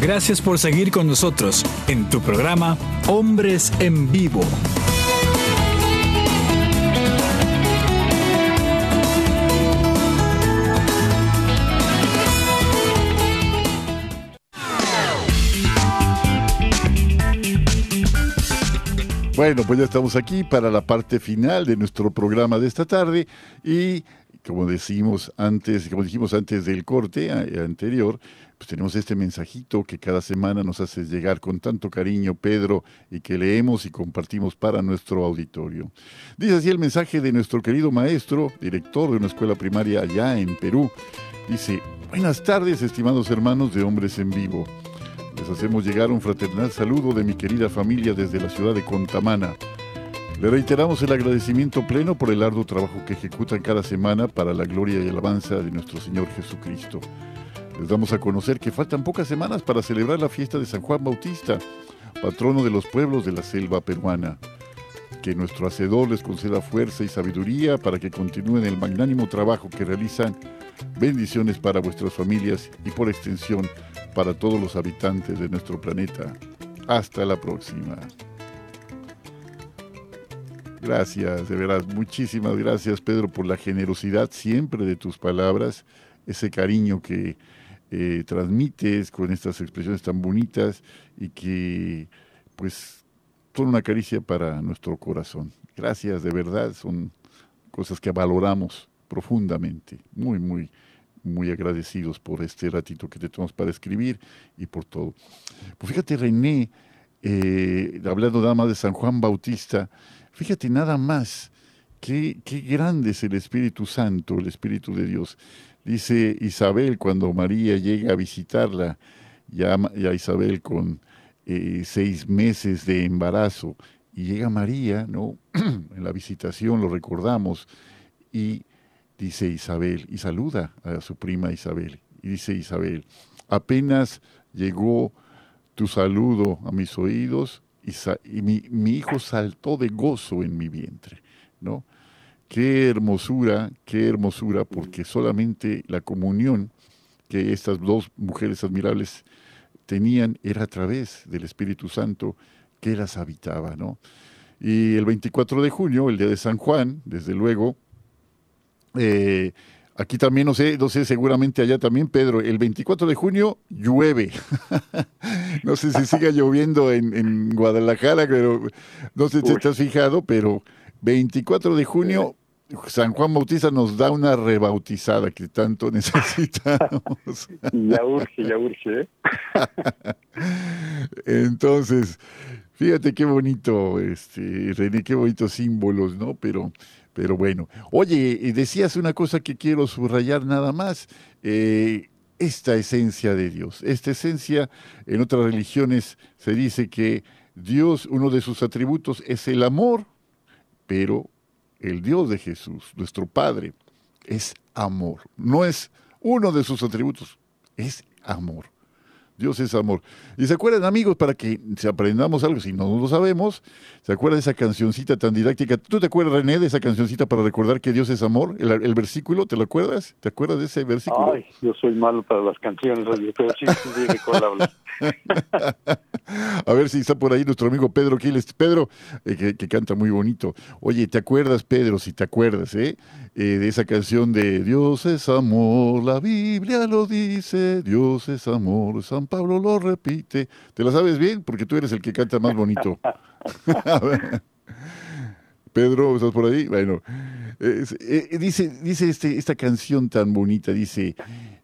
Gracias por seguir con nosotros en tu programa Hombres en Vivo. Bueno, pues ya estamos aquí para la parte final de nuestro programa de esta tarde y como decimos antes, como dijimos antes del corte anterior, pues tenemos este mensajito que cada semana nos hace llegar con tanto cariño, Pedro, y que leemos y compartimos para nuestro auditorio. Dice así el mensaje de nuestro querido maestro, director de una escuela primaria allá en Perú. Dice, buenas tardes, estimados hermanos de Hombres en Vivo. Les hacemos llegar un fraternal saludo de mi querida familia desde la ciudad de Contamana. Le reiteramos el agradecimiento pleno por el arduo trabajo que ejecutan cada semana para la gloria y alabanza de nuestro Señor Jesucristo. Les damos a conocer que faltan pocas semanas para celebrar la fiesta de San Juan Bautista, patrono de los pueblos de la selva peruana. Que nuestro Hacedor les conceda fuerza y sabiduría para que continúen el magnánimo trabajo que realizan. Bendiciones para vuestras familias y por extensión para todos los habitantes de nuestro planeta. Hasta la próxima. Gracias, de verdad, muchísimas gracias Pedro por la generosidad siempre de tus palabras, ese cariño que eh, transmites con estas expresiones tan bonitas y que pues son una caricia para nuestro corazón. Gracias, de verdad, son cosas que valoramos profundamente, muy, muy, muy agradecidos por este ratito que te tomamos para escribir y por todo. Pues fíjate, René, eh, hablando nada más de San Juan Bautista, fíjate nada más, qué, qué grande es el Espíritu Santo, el Espíritu de Dios. Dice Isabel cuando María llega a visitarla, ya, ya Isabel con eh, seis meses de embarazo, y llega María, ¿no? *clears throat* en la visitación lo recordamos, y dice Isabel, y saluda a su prima Isabel, y dice Isabel, apenas llegó tu saludo a mis oídos, y, mi, hijo saltó de gozo en mi vientre, ¿no? Qué hermosura, qué hermosura, porque solamente la comunión que estas dos mujeres admirables tenían era a través del Espíritu Santo que las habitaba, ¿no? Y el 24 de junio, el día de San Juan, desde luego, eh, aquí también, no sé, no sé, seguramente allá también, Pedro, el 24 de junio llueve. *laughs* no sé si siga *laughs* lloviendo en, en, Guadalajara, pero no sé si te has fijado, pero 24 de junio San Juan Bautista nos da una rebautizada que tanto *laughs* necesitamos. ya urge, ya urge. ¿eh? Entonces, fíjate qué bonito, este, René, qué bonitos símbolos, ¿no? Pero, pero bueno. Oye, decías una cosa que quiero subrayar nada más. Eh, esta esencia de Dios, esta esencia, en otras religiones se dice que Dios, uno de sus atributos es el amor, pero el Dios de Jesús, nuestro Padre, es amor. No es uno de sus atributos, es amor. Dios es amor. Y se acuerdan, amigos, para que aprendamos algo, si no lo sabemos, ¿se acuerdan de esa cancioncita tan didáctica? ¿Tú te acuerdas, René, de esa cancioncita para recordar que Dios es amor? El, versículo, ¿te lo acuerdas? ¿Te acuerdas de ese versículo? Ay, yo soy malo para las canciones, pero sí, sí, *laughs* A ver si está por ahí nuestro amigo Pedro Quiles. Pedro, eh, que, canta muy bonito. Oye, ¿te acuerdas, Pedro, si te acuerdas, eh, eh, de esa canción de Dios es amor, la Biblia lo dice, Dios es amor, San Pablo lo repite. ¿Te la sabes bien? Porque tú eres el que canta más bonito. *laughs* Pedro, ¿estás por ahí? Bueno, dice, dice este, esta canción tan bonita, dice,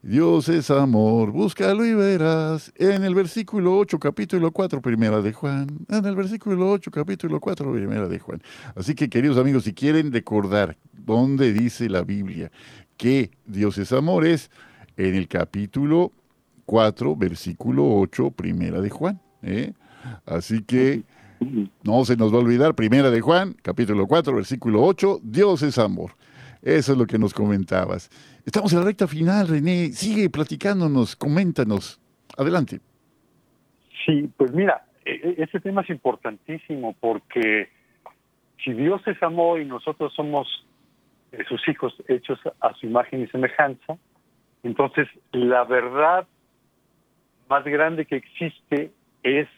Dios es amor, búscalo y verás. En el versículo 8, capítulo 4, primera de Juan. En el versículo 8, capítulo 4, primera de Juan. Así que, queridos amigos, si quieren recordar dónde dice la Biblia que Dios es amor, es en el capítulo 4, versículo 8, primera de Juan. ¿eh? Así que no se nos va a olvidar, primera de Juan, capítulo 4, versículo 8, Dios es amor. Eso es lo que nos comentabas. Estamos en la recta final, René. Sigue platicándonos, coméntanos. Adelante. Sí, pues mira, ese tema es importantísimo porque si Dios es amor y nosotros somos eh, sus hijos hechos a su imagen y semejanza, entonces la verdad más grande que existe es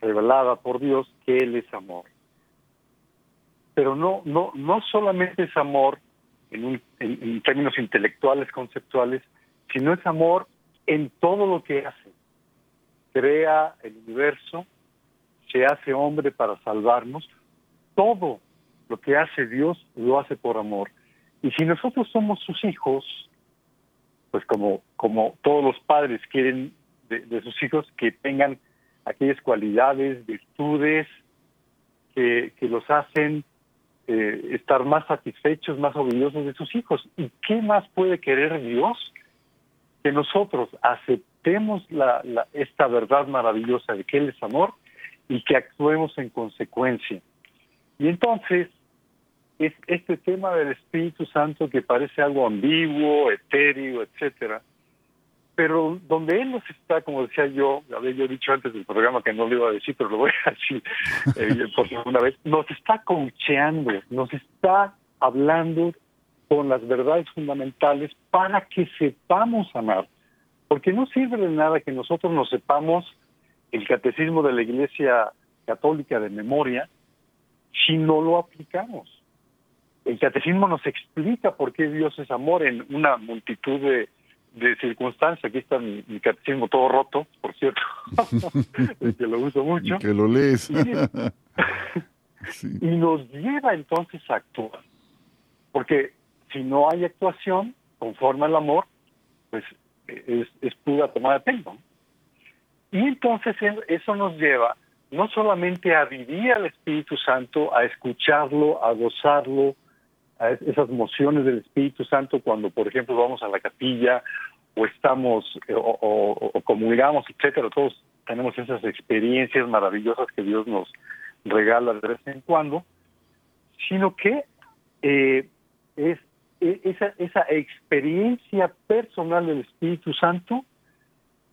revelada por Dios que Él es amor. Pero no, no, no solamente es amor en, términos intelectuales, conceptuales, sino es amor en todo lo que hace. Crea el universo, se hace hombre para salvarnos. Todo lo que hace Dios lo hace por amor. Y si nosotros somos sus hijos, pues como, como todos los padres quieren de, sus hijos que tengan aquellas cualidades, virtudes que, que los hacen eh, estar más satisfechos, más orgullosos de sus hijos. ¿Y qué más puede querer Dios? Que nosotros aceptemos la, esta verdad maravillosa de que Él es amor y que actuemos en consecuencia. Y entonces, es este tema del Espíritu Santo que parece algo ambiguo, etéreo, etcétera, pero donde él nos está, como decía yo, había yo dicho antes del programa que no lo iba a decir, pero lo voy a decir *laughs* eh, por segunda vez, nos está coacheando, nos está hablando con las verdades fundamentales para que sepamos amar. Porque no sirve de nada que nosotros nos sepamos el catecismo de la Iglesia Católica de memoria si no lo aplicamos. El catecismo nos explica por qué Dios es amor en una multitud de de circunstancia. Aquí está mi, catecismo todo roto, por cierto, *laughs* que lo uso mucho. Que lo lees. *laughs* Y, nos lleva entonces a actuar. Porque si no hay actuación conforme al amor, pues es, es pura toma de pelo. Y entonces eso nos lleva no solamente a vivir al Espíritu Santo, a escucharlo, a gozarlo, a esas mociones del Espíritu Santo cuando, por ejemplo, vamos a la capilla o estamos o, o, comulgamos, etcétera, todos tenemos esas experiencias maravillosas que Dios nos regala de vez en cuando, sino que eh, es e, esa, esa experiencia personal del Espíritu Santo,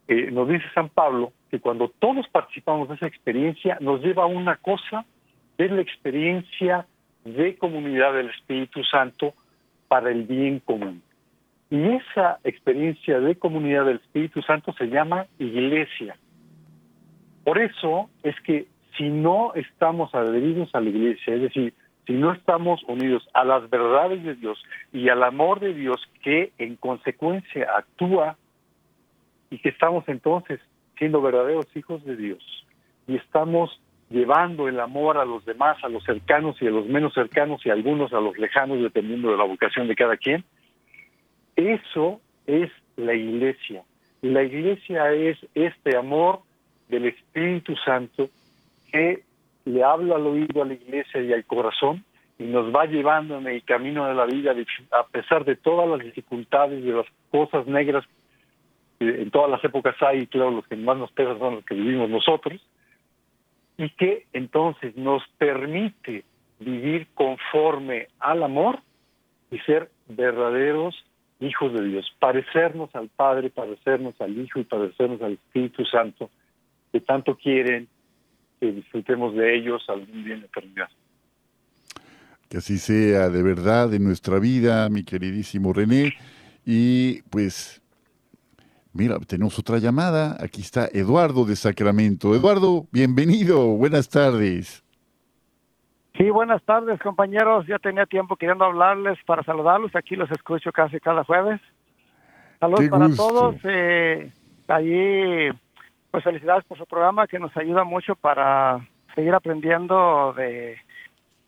eh, nos dice San Pablo, que cuando todos participamos de esa experiencia, nos lleva a una cosa, es la experiencia de comunidad del Espíritu Santo para el bien común. Y esa experiencia de comunidad del Espíritu Santo se llama iglesia. Por eso es que si no estamos adheridos a la iglesia, es decir, si no estamos unidos a las verdades de Dios y al amor de Dios que en consecuencia actúa y que estamos entonces siendo verdaderos hijos de Dios y estamos llevando el amor a los demás, a los cercanos y a los menos cercanos y a algunos a los lejanos dependiendo de la vocación de cada quien, eso es la iglesia. La iglesia es este amor del Espíritu Santo que le habla al oído a la iglesia y al corazón y nos va llevando en el camino de la vida a pesar de todas las dificultades, de las cosas negras que en todas las épocas hay, y claro, los que más nos pesan son los que vivimos nosotros, y que entonces nos permite vivir conforme al amor y ser verdaderos hijos de Dios, parecernos al Padre, parecernos al Hijo y parecernos al Espíritu Santo, que tanto quieren que disfrutemos de ellos algún día en la eternidad. Que así sea de verdad en nuestra vida, mi queridísimo René. Y pues, mira, tenemos otra llamada. Aquí está Eduardo de Sacramento. Eduardo, bienvenido. Buenas tardes. Sí, buenas tardes, compañeros. Ya tenía tiempo queriendo hablarles para saludarlos. Aquí los escucho casi cada jueves. Saludos para todos. Eh, allí pues felicidades por su programa que nos ayuda mucho para seguir aprendiendo de,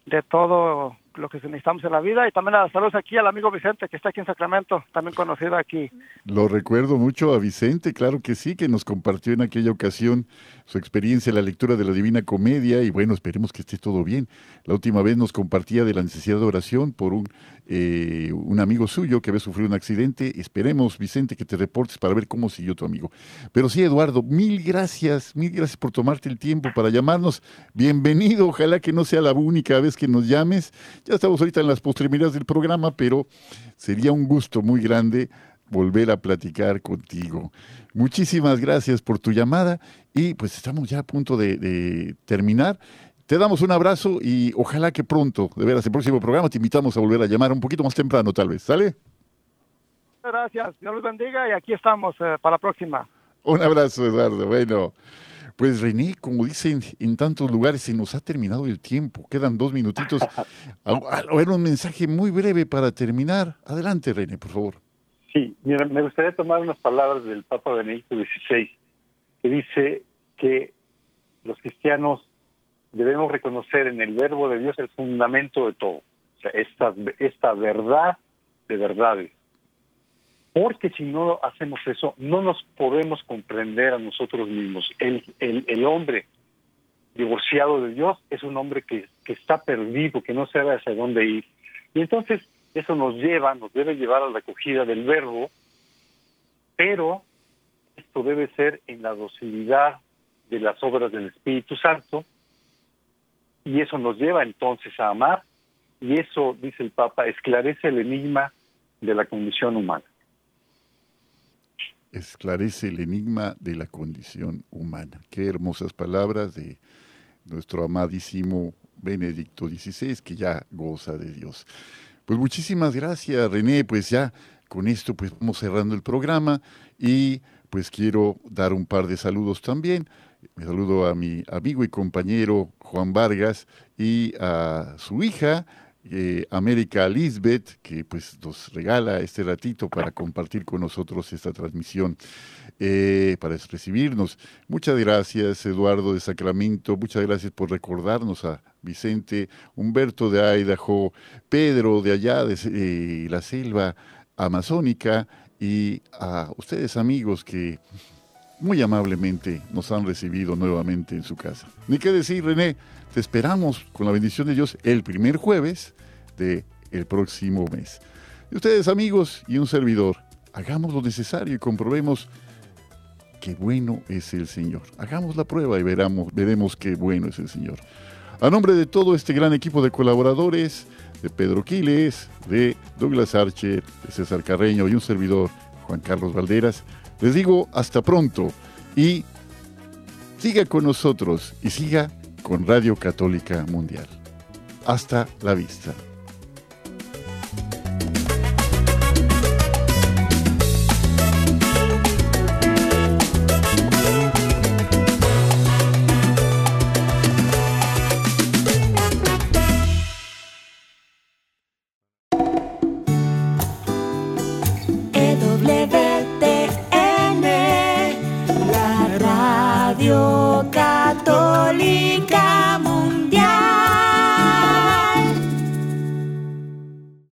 de todo lo que necesitamos en la vida y también a saludos aquí al amigo Vicente que está aquí en Sacramento, también conocido aquí. Lo recuerdo mucho a Vicente, claro que sí, que nos compartió en aquella ocasión su experiencia en la lectura de la Divina Comedia y bueno, esperemos que esté todo bien. La última vez nos compartía de la necesidad de oración por un, eh, un amigo suyo que había sufrido un accidente. Esperemos, Vicente, que te reportes para ver cómo siguió tu amigo. Pero sí, Eduardo, mil gracias, mil gracias por tomarte el tiempo para llamarnos. Bienvenido, ojalá que no sea la única vez que nos llames. Ya estamos ahorita en las postremidades del programa, pero sería un gusto muy grande volver a platicar contigo. Muchísimas gracias por tu llamada y pues estamos ya a punto de, de, terminar. Te damos un abrazo y ojalá que pronto, de veras, el próximo programa te invitamos a volver a llamar un poquito más temprano tal vez, ¿sale? Gracias, Dios los bendiga y aquí estamos eh, para la próxima. Un abrazo, Eduardo. Bueno, pues René, como dicen en tantos lugares, se nos ha terminado el tiempo. Quedan dos minutitos. *laughs* A, a ver, un mensaje muy breve para terminar. Adelante, René, por favor. Sí, mira, me gustaría tomar unas palabras del Papa Benedicto XVI, que dice que los cristianos debemos reconocer en el verbo de Dios el fundamento de todo, o sea, esta, esta verdad de verdades. Porque si no hacemos eso, no nos podemos comprender a nosotros mismos. El, el, el hombre divorciado de Dios es un hombre que, que está perdido, que no sabe hacia dónde ir. Y entonces eso nos lleva, nos debe llevar a la acogida del verbo, pero esto debe ser en la docilidad de las obras del Espíritu Santo, y eso nos lleva entonces a amar, y eso, dice el Papa, esclarece el enigma de la condición humana. Esclarece el enigma de la condición humana. Qué hermosas palabras de nuestro amadísimo Benedicto XVI, que ya goza de Dios. Pues muchísimas gracias, René. Pues ya con esto pues vamos cerrando el programa y pues quiero dar un par de saludos también. Me saludo a mi amigo y compañero Juan Vargas y a su hija, eh, América Lisbeth, que pues nos regala este ratito para compartir con nosotros esta transmisión, eh, para recibirnos. Muchas gracias, Eduardo de Sacramento, muchas gracias por recordarnos a Vicente, Humberto de Idaho, Pedro de allá de eh, la selva amazónica y a ustedes amigos que muy amablemente nos han recibido nuevamente en su casa. Ni qué decir, René, te esperamos con la bendición de Dios el primer jueves de el próximo mes. Y ustedes amigos y un servidor, hagamos lo necesario y comprobemos qué bueno es el Señor. Hagamos la prueba y veremos, veremos qué bueno es el Señor. A nombre de todo este gran equipo de colaboradores, de Pedro Quiles, de Douglas Archer, de César Carreño y un servidor, Juan Carlos Valderas, les digo hasta pronto y siga con nosotros y siga con Radio Católica Mundial. Hasta la vista.